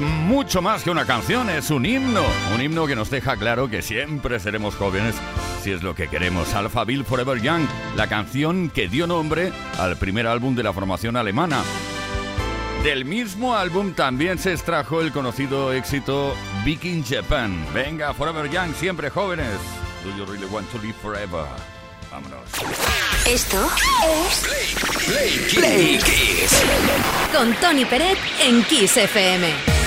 Mucho más que una canción, es un himno. Un himno que nos deja claro que siempre seremos jóvenes si es lo que queremos. Bill Forever Young, la canción que dio nombre al primer álbum de la formación alemana. Del mismo álbum también se extrajo el conocido éxito Viking Japan. Venga, Forever Young, siempre jóvenes. Do you really want to live forever? Vámonos. Esto es Play, Play, Kiss. Con Tony Peret en Kiss FM.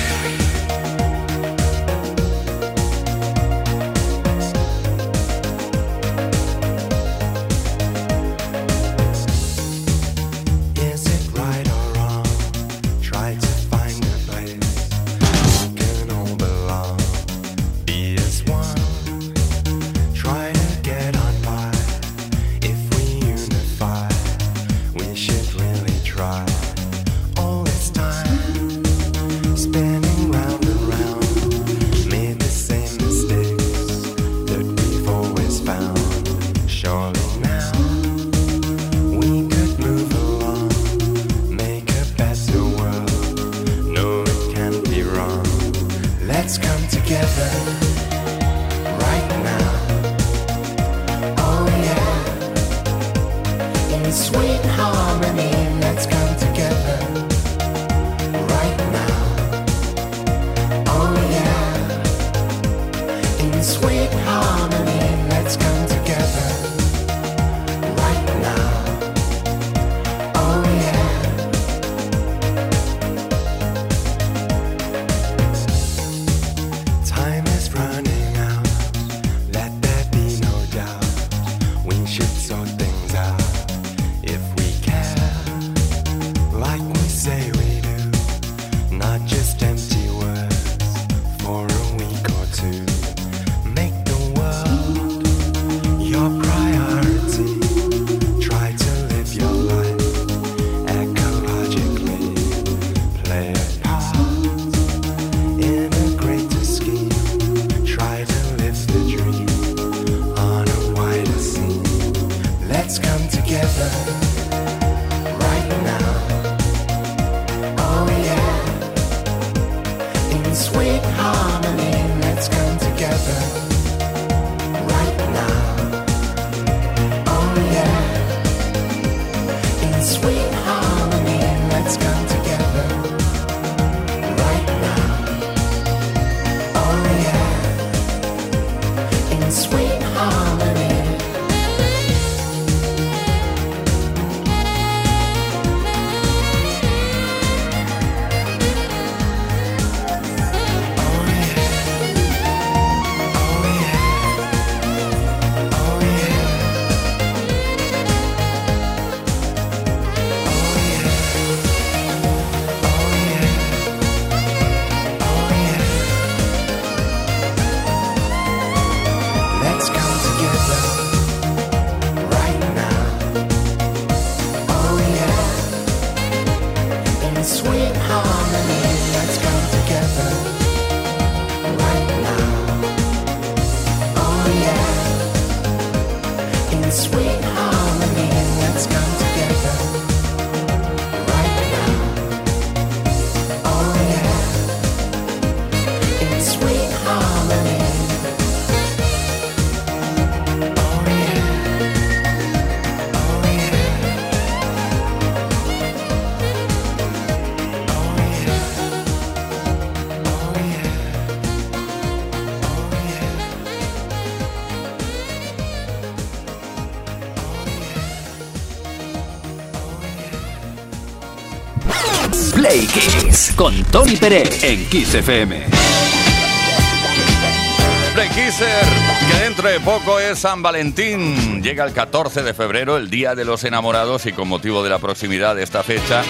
Con Tony Pérez en Kiss FM. Play Kisser, que dentro de poco es San Valentín. Llega el 14 de febrero, el Día de los Enamorados, y con motivo de la proximidad de esta fecha,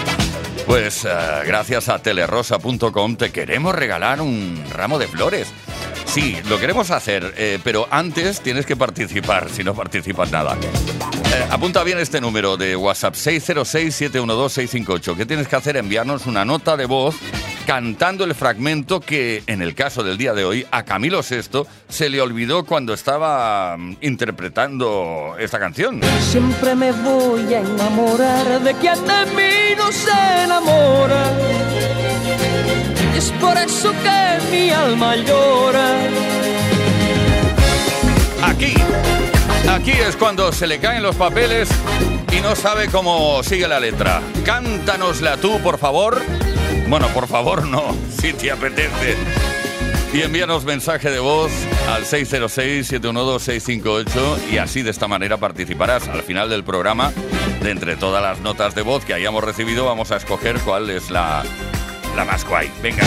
pues eh, gracias a telerosa.com te queremos regalar un ramo de flores. Sí, lo queremos hacer, eh, pero antes tienes que participar, si no participas nada. Eh, apunta bien este número de WhatsApp 606-712-658. ¿Qué tienes que hacer? Enviarnos una nota de voz cantando el fragmento que, en el caso del día de hoy, a Camilo VI se le olvidó cuando estaba mm, interpretando esta canción. Siempre me voy a enamorar de quien de mí no se enamora. Es por eso que mi alma llora. Aquí Aquí es cuando se le caen los papeles y no sabe cómo sigue la letra. Cántanosla tú, por favor. Bueno, por favor no, si te apetece. Y envíanos mensaje de voz al 606-712-658 y así de esta manera participarás. Al final del programa, de entre todas las notas de voz que hayamos recibido, vamos a escoger cuál es la, la más guay. Venga.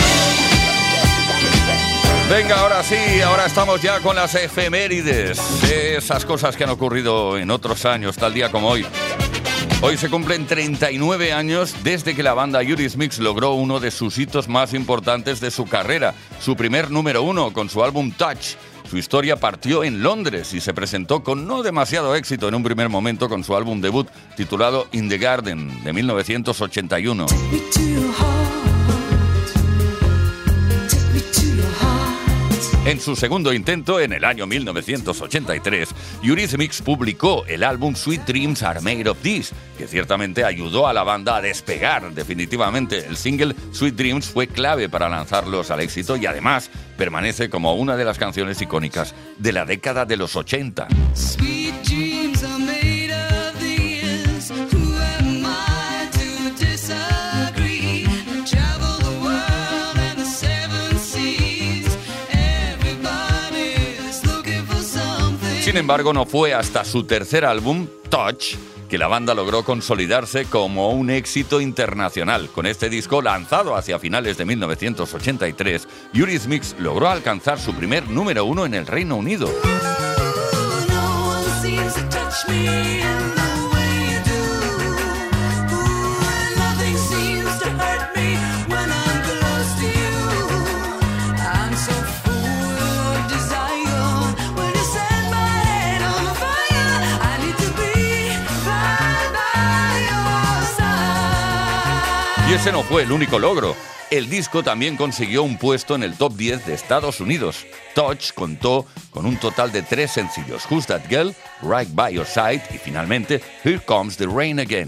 Venga, ahora sí, ahora estamos ya con las efemérides. Esas cosas que han ocurrido en otros años, tal día como hoy. Hoy se cumplen 39 años desde que la banda Mix logró uno de sus hitos más importantes de su carrera, su primer número uno con su álbum Touch. Su historia partió en Londres y se presentó con no demasiado éxito en un primer momento con su álbum debut titulado In the Garden de 1981. En su segundo intento, en el año 1983, Eurythmics publicó el álbum Sweet Dreams Are Made of This, que ciertamente ayudó a la banda a despegar definitivamente. El single Sweet Dreams fue clave para lanzarlos al éxito y además permanece como una de las canciones icónicas de la década de los 80. Sin embargo, no fue hasta su tercer álbum, Touch, que la banda logró consolidarse como un éxito internacional. Con este disco lanzado hacia finales de 1983, Eurythmics logró alcanzar su primer número uno en el Reino Unido. Ese no fue el único logro. El disco también consiguió un puesto en el top 10 de Estados Unidos. Touch contó con un total de tres sencillos: Who's That Girl, Right By Your Side y finalmente Here Comes the Rain Again.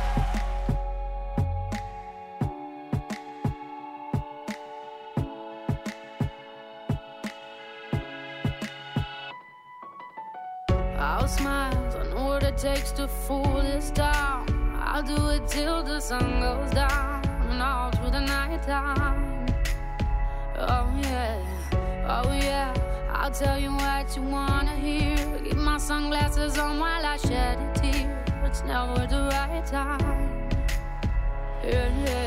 Never the right time. Yeah, yeah,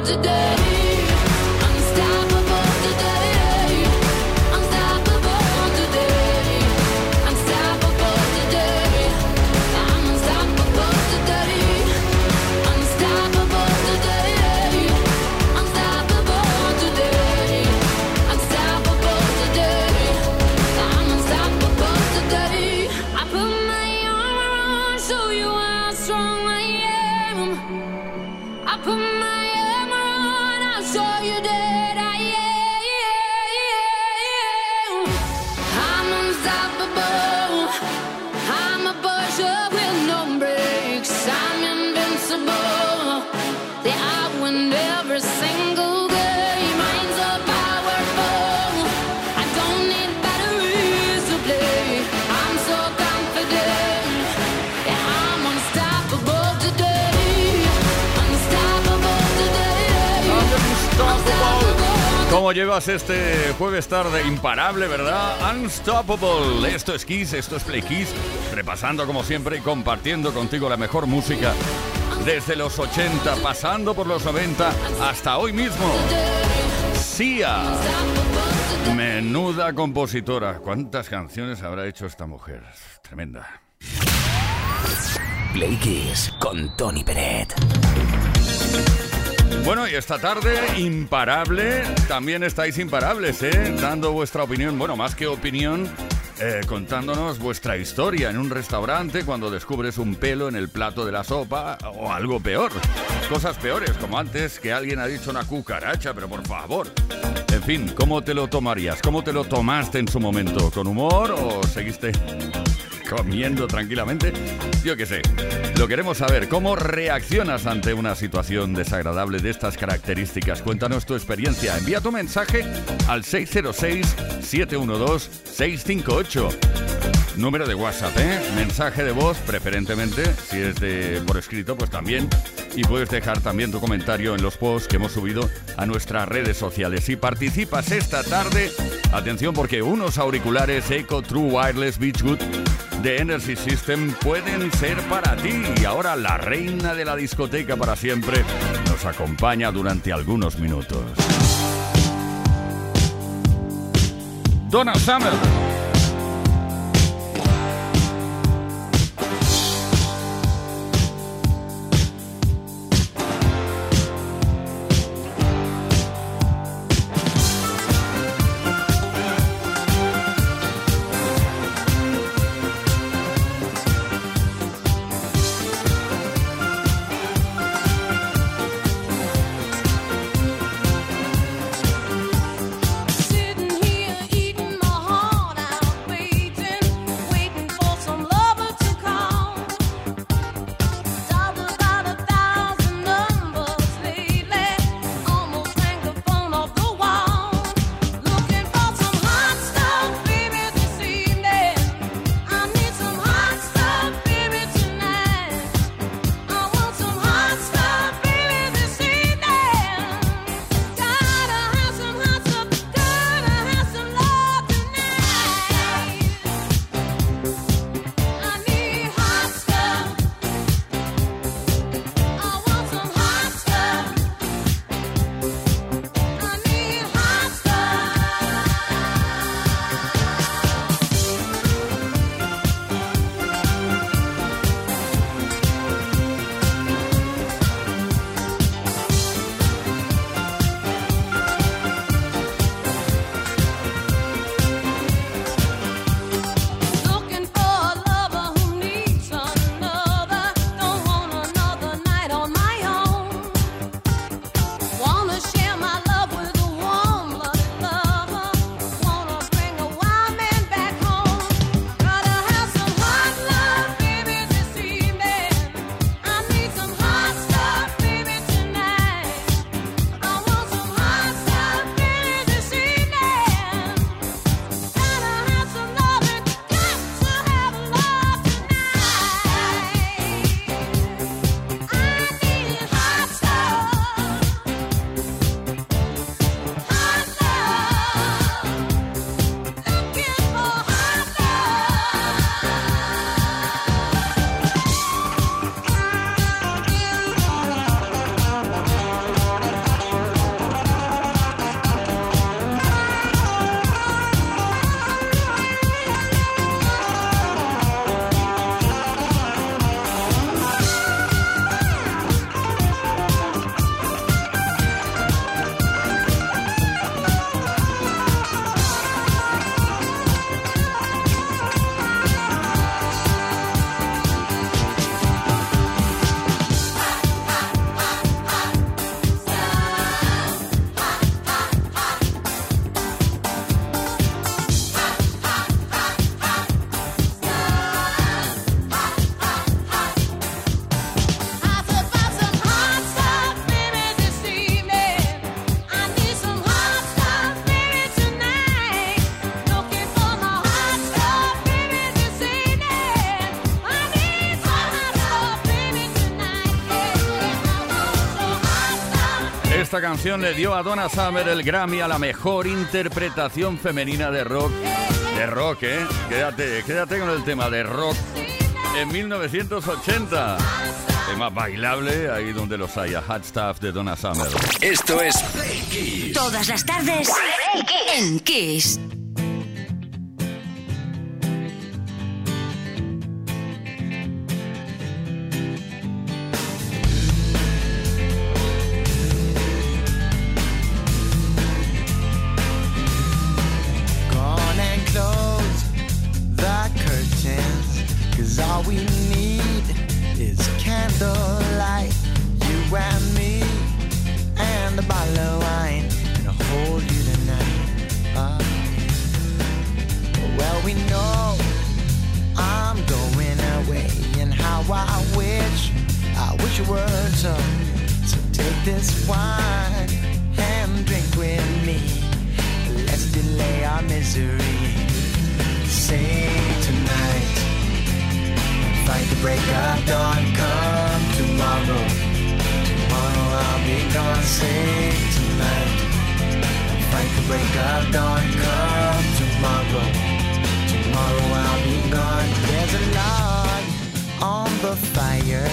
today ¿Cómo llevas este jueves tarde imparable, verdad? Unstoppable. Esto es Kiss, esto es Play Kiss. Repasando como siempre y compartiendo contigo la mejor música desde los 80, pasando por los 90 hasta hoy mismo. Sia. Menuda compositora. ¿Cuántas canciones habrá hecho esta mujer? Tremenda. Play Kiss con Tony Peret. Bueno, y esta tarde, imparable, también estáis imparables, ¿eh? Dando vuestra opinión, bueno, más que opinión, eh, contándonos vuestra historia en un restaurante cuando descubres un pelo en el plato de la sopa o algo peor. Cosas peores, como antes que alguien ha dicho una cucaracha, pero por favor. En fin, ¿cómo te lo tomarías? ¿Cómo te lo tomaste en su momento? ¿Con humor o seguiste comiendo tranquilamente? Yo qué sé. Lo queremos saber. ¿Cómo reaccionas ante una situación desagradable de estas características? Cuéntanos tu experiencia. Envía tu mensaje al 606-712-658. Número de WhatsApp, ¿eh? Mensaje de voz, preferentemente. Si es de por escrito, pues también. Y puedes dejar también tu comentario en los posts que hemos subido a nuestras redes sociales. Si participas esta tarde, atención porque unos auriculares Eco True Wireless Beachwood de Energy System pueden ser para ti. Y ahora la reina de la discoteca para siempre nos acompaña durante algunos minutos. Donna Summer. Esta canción le dio a Donna Summer el Grammy a la mejor interpretación femenina de rock. De rock, ¿eh? Quédate, quédate con el tema de rock en 1980. Tema bailable, ahí donde los haya. Hot Stuff de Donna Summer. Esto es Play Kiss. Todas las tardes en Kiss. Break of dawn. Come tomorrow. Tomorrow I'll be gone. There's a log on the fire,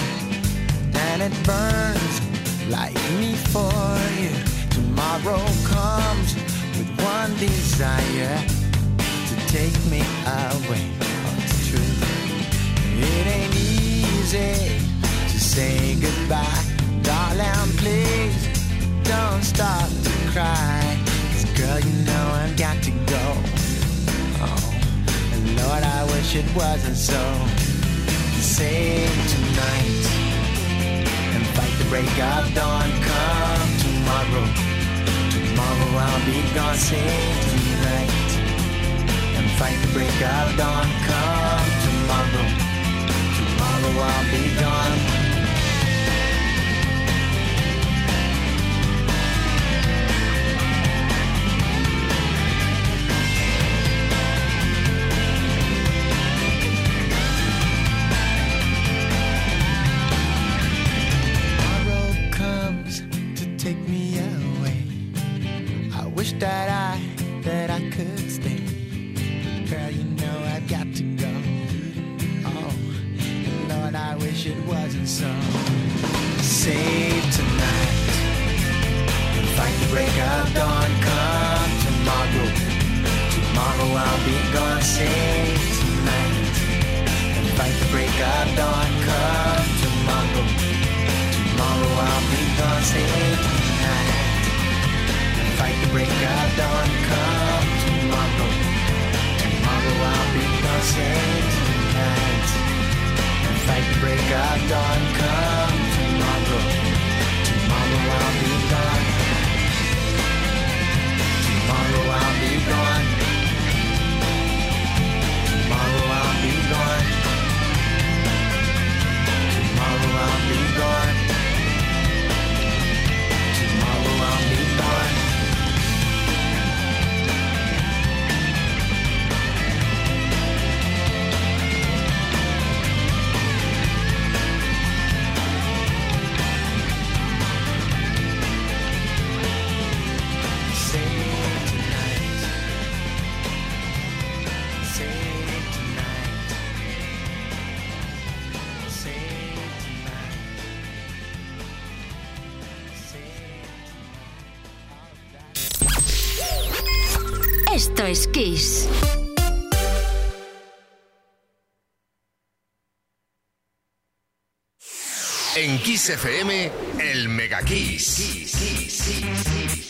and it burns like me for you. Tomorrow comes with one desire to take me away. Oh. It ain't easy to say goodbye, darling. Please don't stop to cry. Girl, you know I've got to go. Oh, and Lord, I wish it wasn't so. Save tonight and fight the break of dawn. Come tomorrow. Tomorrow I'll be gone. Save tonight and fight the break of dawn. Come tomorrow. Tomorrow I'll be gone. Esto es Kiss. En Kiss FM, el Mega Kiss. I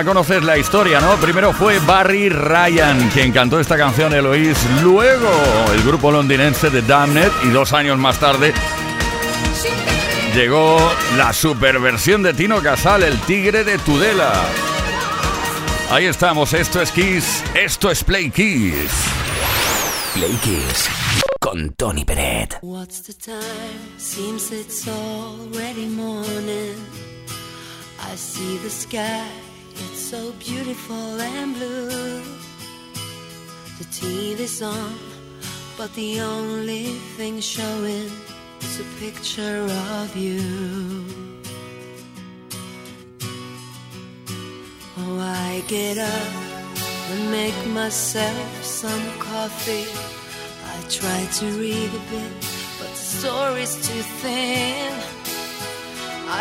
Ya conoces la historia, ¿no? Primero fue Barry Ryan quien cantó esta canción Eloise, luego el grupo londinense de Damned y dos años más tarde llegó la superversión de Tino Casal, el tigre de Tudela. Ahí estamos, esto es Kiss, esto es Play Kiss. Play Kiss con Tony Peret. What's the time? Seems it's already morning. I see the sky. So beautiful and blue. The TV's on but the only thing showing is a picture of you. Oh, I get up and make myself some coffee. I try to read a bit, but the story's too thin.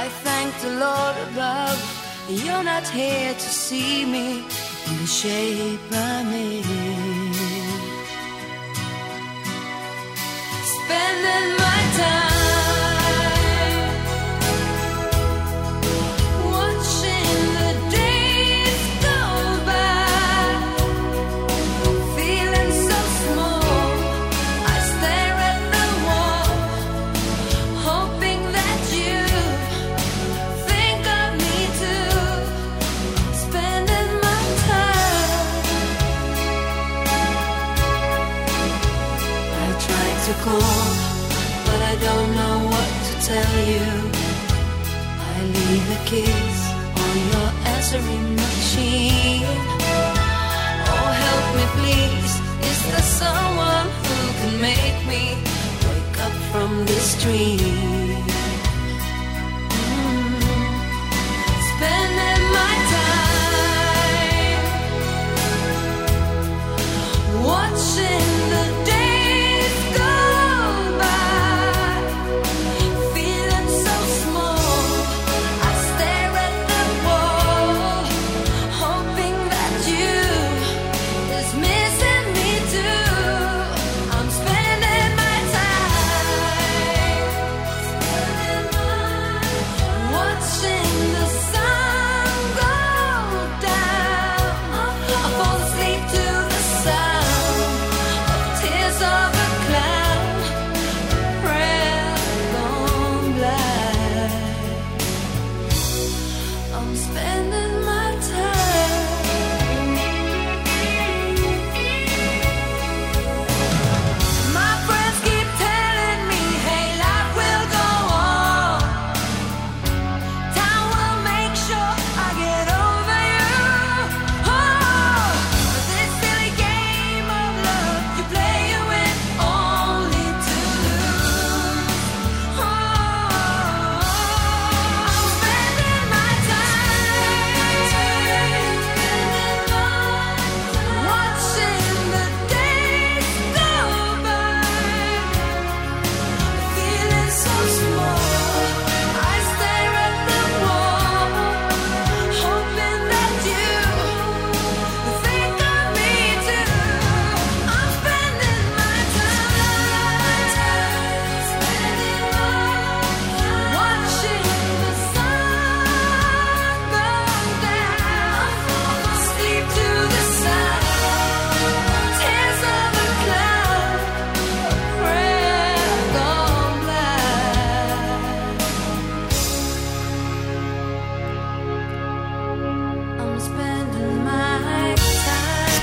I thank the Lord above, you're not here to see me in the shape I'm in. Answering machine. Oh, help me, please. Is there someone who can make me wake up from this dream?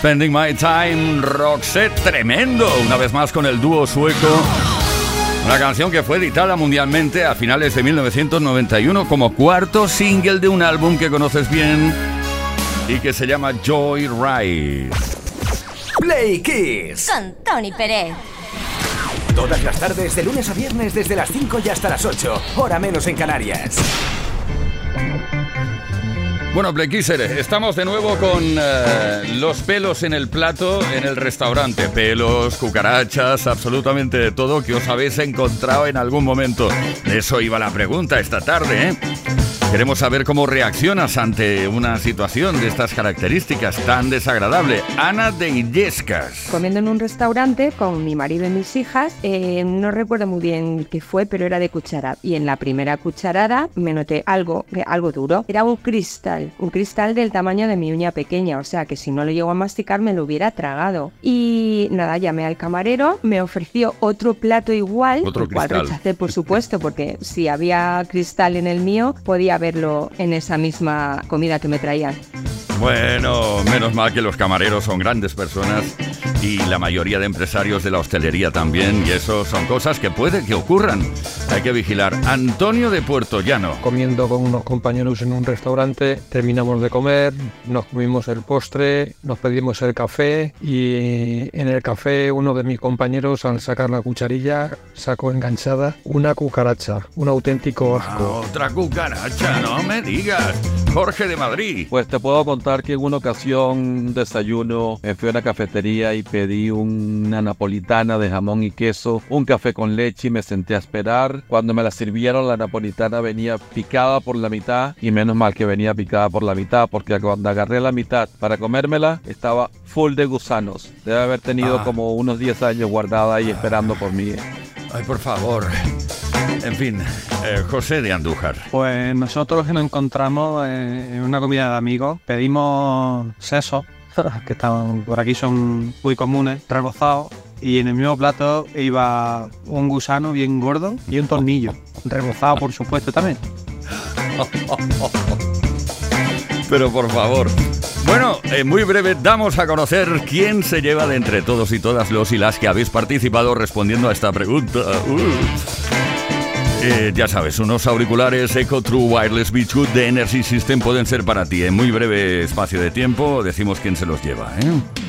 Spending My Time, Roxette, tremendo. Una vez más con el dúo sueco. Una canción que fue editada mundialmente a finales de 1991 como cuarto single de un álbum que conoces bien y que se llama Joy Ride. Play Kiss. Con Tony Pérez. Todas las tardes, de lunes a viernes, desde las 5 y hasta las 8. Hora menos en Canarias. Bueno, Blackisser, estamos de nuevo con eh, los pelos en el plato en el restaurante. Pelos, cucarachas, absolutamente de todo que os habéis encontrado en algún momento. De eso iba la pregunta esta tarde, ¿eh? Queremos saber cómo reaccionas ante una situación de estas características tan desagradable. Ana de Illescas. comiendo en un restaurante con mi marido y mis hijas. eh, no recuerdo muy bien qué fue, pero era de cuchara. Y en la primera cucharada me noté algo, que- algo duro. Era un cristal, un cristal del tamaño de mi uña pequeña. O sea que si no lo llego a masticar me lo hubiera tragado. Y nada, llamé al camarero, me ofreció otro plato igual, Otro el cual rechacé por supuesto, porque si había cristal en el mío, podía verlo en esa misma comida que me traían. Bueno, menos mal que los camareros son grandes personas y la mayoría de empresarios de la hostelería también, y eso son cosas que puede que ocurran. Hay que vigilar. Antonio de Puerto Llano. Comiendo con unos compañeros en un restaurante, terminamos de comer, nos comimos el postre, nos pedimos el café y en el café uno de mis compañeros al sacar la cucharilla sacó enganchada una cucaracha, un auténtico asco. Otra cucaracha, no me digas. Jorge de Madrid. Pues te puedo contar que en una ocasión, un desayuno, fui a una cafetería y pedí una napolitana de jamón y queso, un café con leche y me senté a esperar. Cuando me la sirvieron, la napolitana venía picada por la mitad y menos mal que venía picada por la mitad porque cuando agarré la mitad para comérmela, estaba full de gusanos. Debe haber tenido Ah. como unos 10 años guardada ahí esperando por mí. Ay, por favor. En fin, eh, José de Andújar. Pues nosotros que nos encontramos eh, en una comida de amigos, pedimos sesos, que están por aquí son muy comunes, rebozados, y en el mismo plato iba un gusano bien gordo y un tornillo, rebozado por supuesto también. Pero por favor. Bueno, en muy breve damos a conocer quién se lleva de entre todos y todas los y las que habéis participado respondiendo a esta pregunta. Uh. Eh, ya sabes, unos auriculares Echo True Wireless Beachwood de Energy System pueden ser para ti. En muy breve espacio de tiempo decimos quién se los lleva. ¿eh?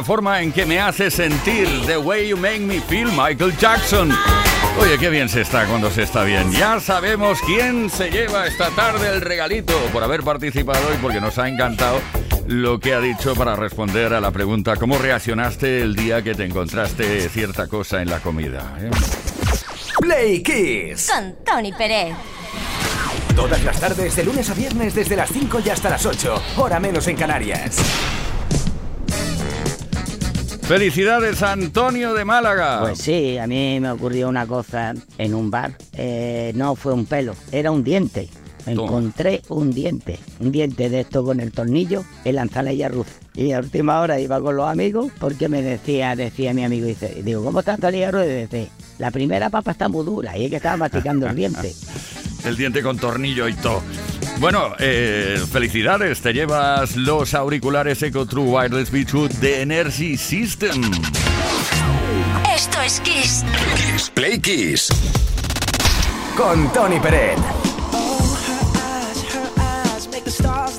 La forma en que me hace sentir, The Way You Make Me Feel, Michael Jackson. Oye, qué bien se está cuando se está bien. Ya sabemos quién se lleva esta tarde el regalito por haber participado y porque nos ha encantado lo que ha dicho para responder a la pregunta ¿Cómo reaccionaste el día que te encontraste cierta cosa en la comida? eh? Play Kiss. Con Tony Pérez. Todas las tardes, de lunes a viernes, desde las 5 y hasta las 8. Hora menos en Canarias. Felicidades Antonio de Málaga. Pues sí, a mí me ocurrió una cosa en un bar. Eh, no fue un pelo, era un diente. Encontré un diente, un diente de esto con el tornillo en la ensalada rusa. Y a última hora iba con los amigos porque me decía, decía mi amigo, dice, digo, ¿cómo está ensalada rusa? Y dice, la primera papa está muy dura y es que estaba masticando el diente. El diente con tornillo y todo. Bueno, eh, felicidades, te llevas los auriculares Eco True Wireless Bluetooth de Energy System. Esto es Kiss. Kiss Play Kiss. Con Tony Peret. eyes, her eyes make the stars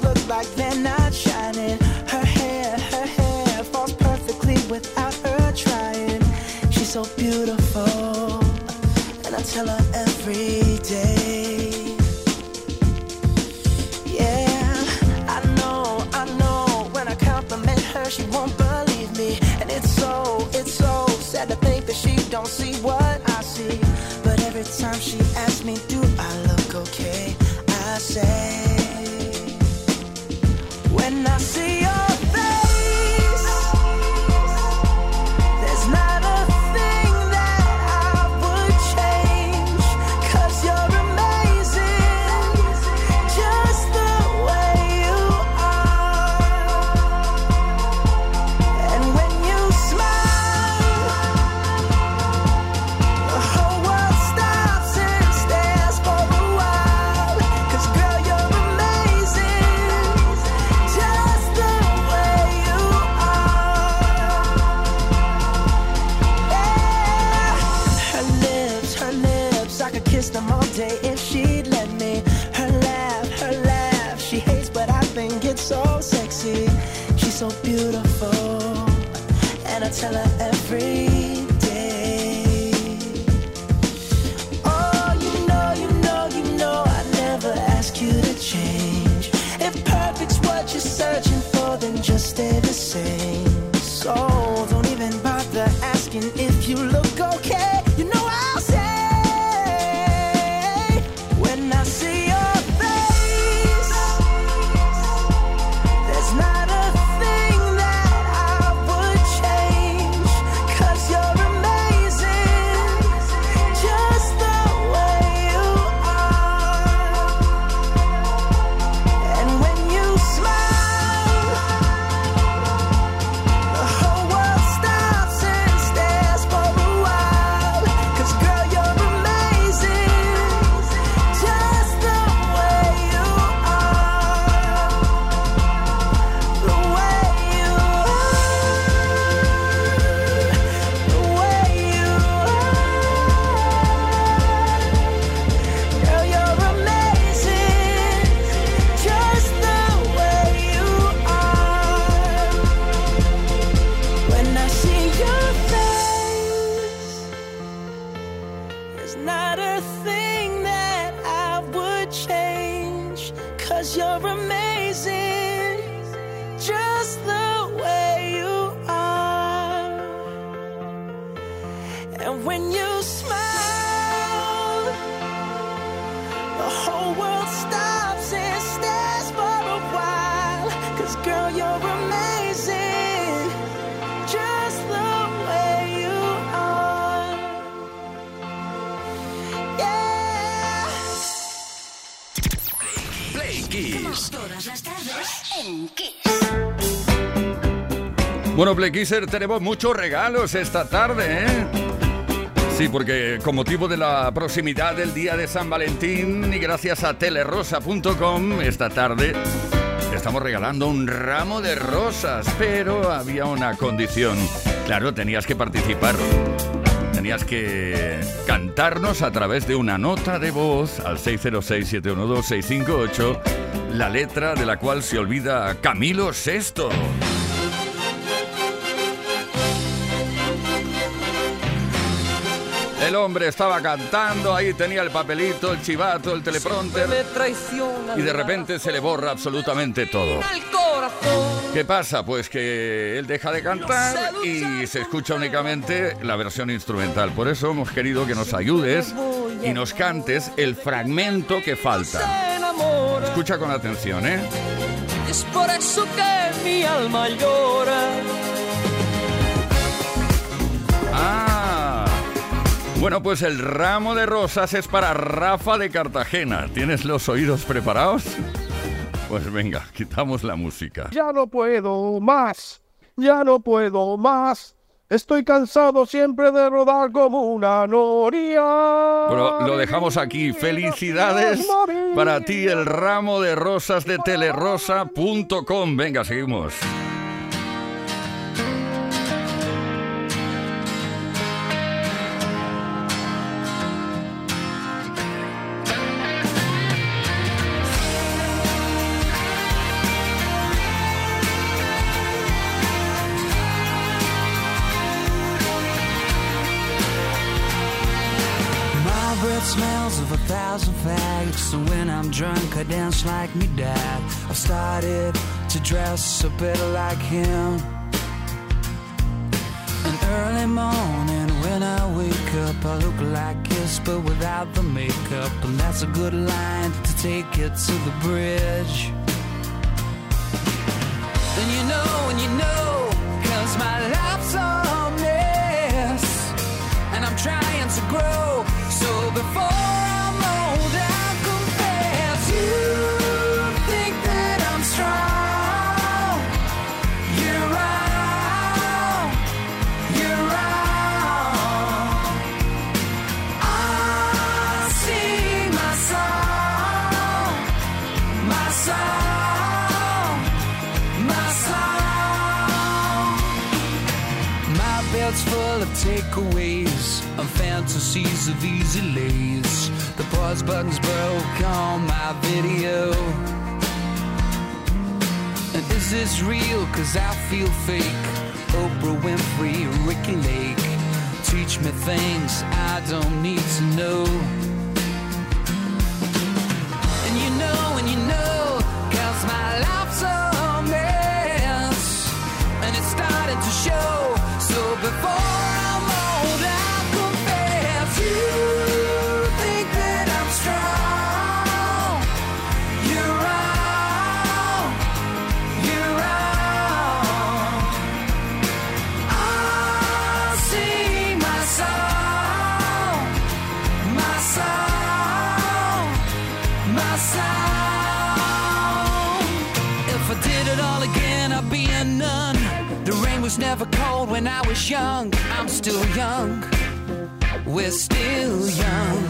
Play Kisser, tenemos muchos regalos esta tarde, ¿eh? Sí, porque con motivo de la proximidad del día de San Valentín y gracias a telerosa.com, esta tarde estamos regalando un ramo de rosas, pero había una condición. Claro, tenías que participar. Tenías que cantarnos a través de una nota de voz al 606-712-658 la letra de la cual se olvida Camilo VI. El hombre estaba cantando, ahí tenía el papelito, el chivato, el teleprompter. Y de repente se le borra absolutamente todo. ¿Qué pasa? Pues que él deja de cantar y se escucha únicamente la versión instrumental. Por eso hemos querido que nos ayudes y nos cantes el fragmento que falta. Escucha con atención, ¿eh? Es por eso que mi alma llora. Bueno, pues el ramo de rosas es para Rafa de Cartagena. ¿Tienes los oídos preparados? Pues venga, quitamos la música. Ya no puedo más, ya no puedo más. Estoy cansado siempre de rodar como una noria. Bueno, lo dejamos aquí. Felicidades para ti, el ramo de rosas de telerosa.com. Venga, seguimos. Fags. So when I'm drunk, I dance like me dad. I've started to dress a bit like him. An early morning when I wake up, I look like kiss, but without the makeup. And that's a good line to take it to the bridge. Then you know, and you know, cause my life's a mess. And I'm trying to grow. Takeaways and fantasies of easy lays. The pause button's broke on my video. And is this real? Cause I feel fake. Oprah Winfrey, Ricky Lake. Teach me things I don't need to know. Was never cold when I was young. I'm still young. We're still young.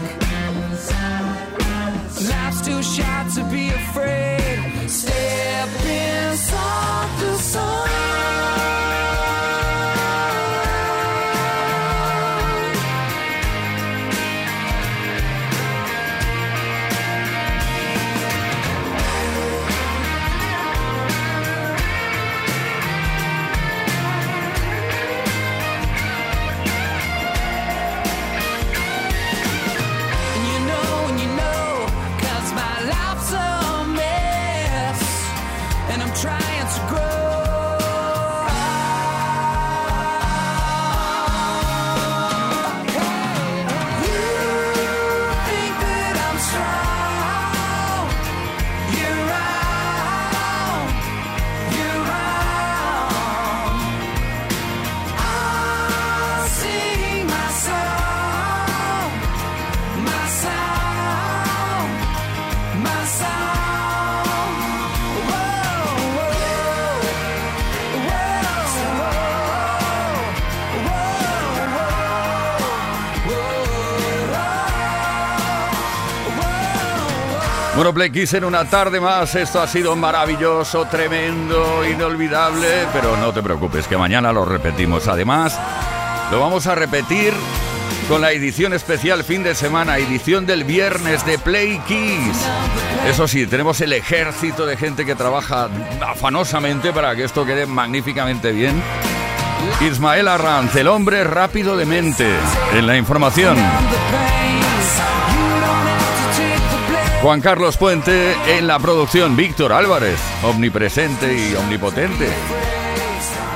Life's too short to be afraid. Step inside the sun. Play Kiss en una tarde más. Esto ha sido maravilloso, tremendo, inolvidable. Pero no te preocupes, que mañana lo repetimos. Además, lo vamos a repetir con la edición especial fin de semana, edición del viernes de Play Kiss. Eso sí, tenemos el ejército de gente que trabaja afanosamente para que esto quede magníficamente bien. Ismael Arranz, el hombre rápido de mente en la información. Juan Carlos Puente en la producción, Víctor Álvarez, omnipresente y omnipotente.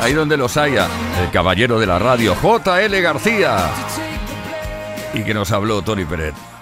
Ahí donde los haya, el caballero de la radio, JL García. Y que nos habló Tony Pérez.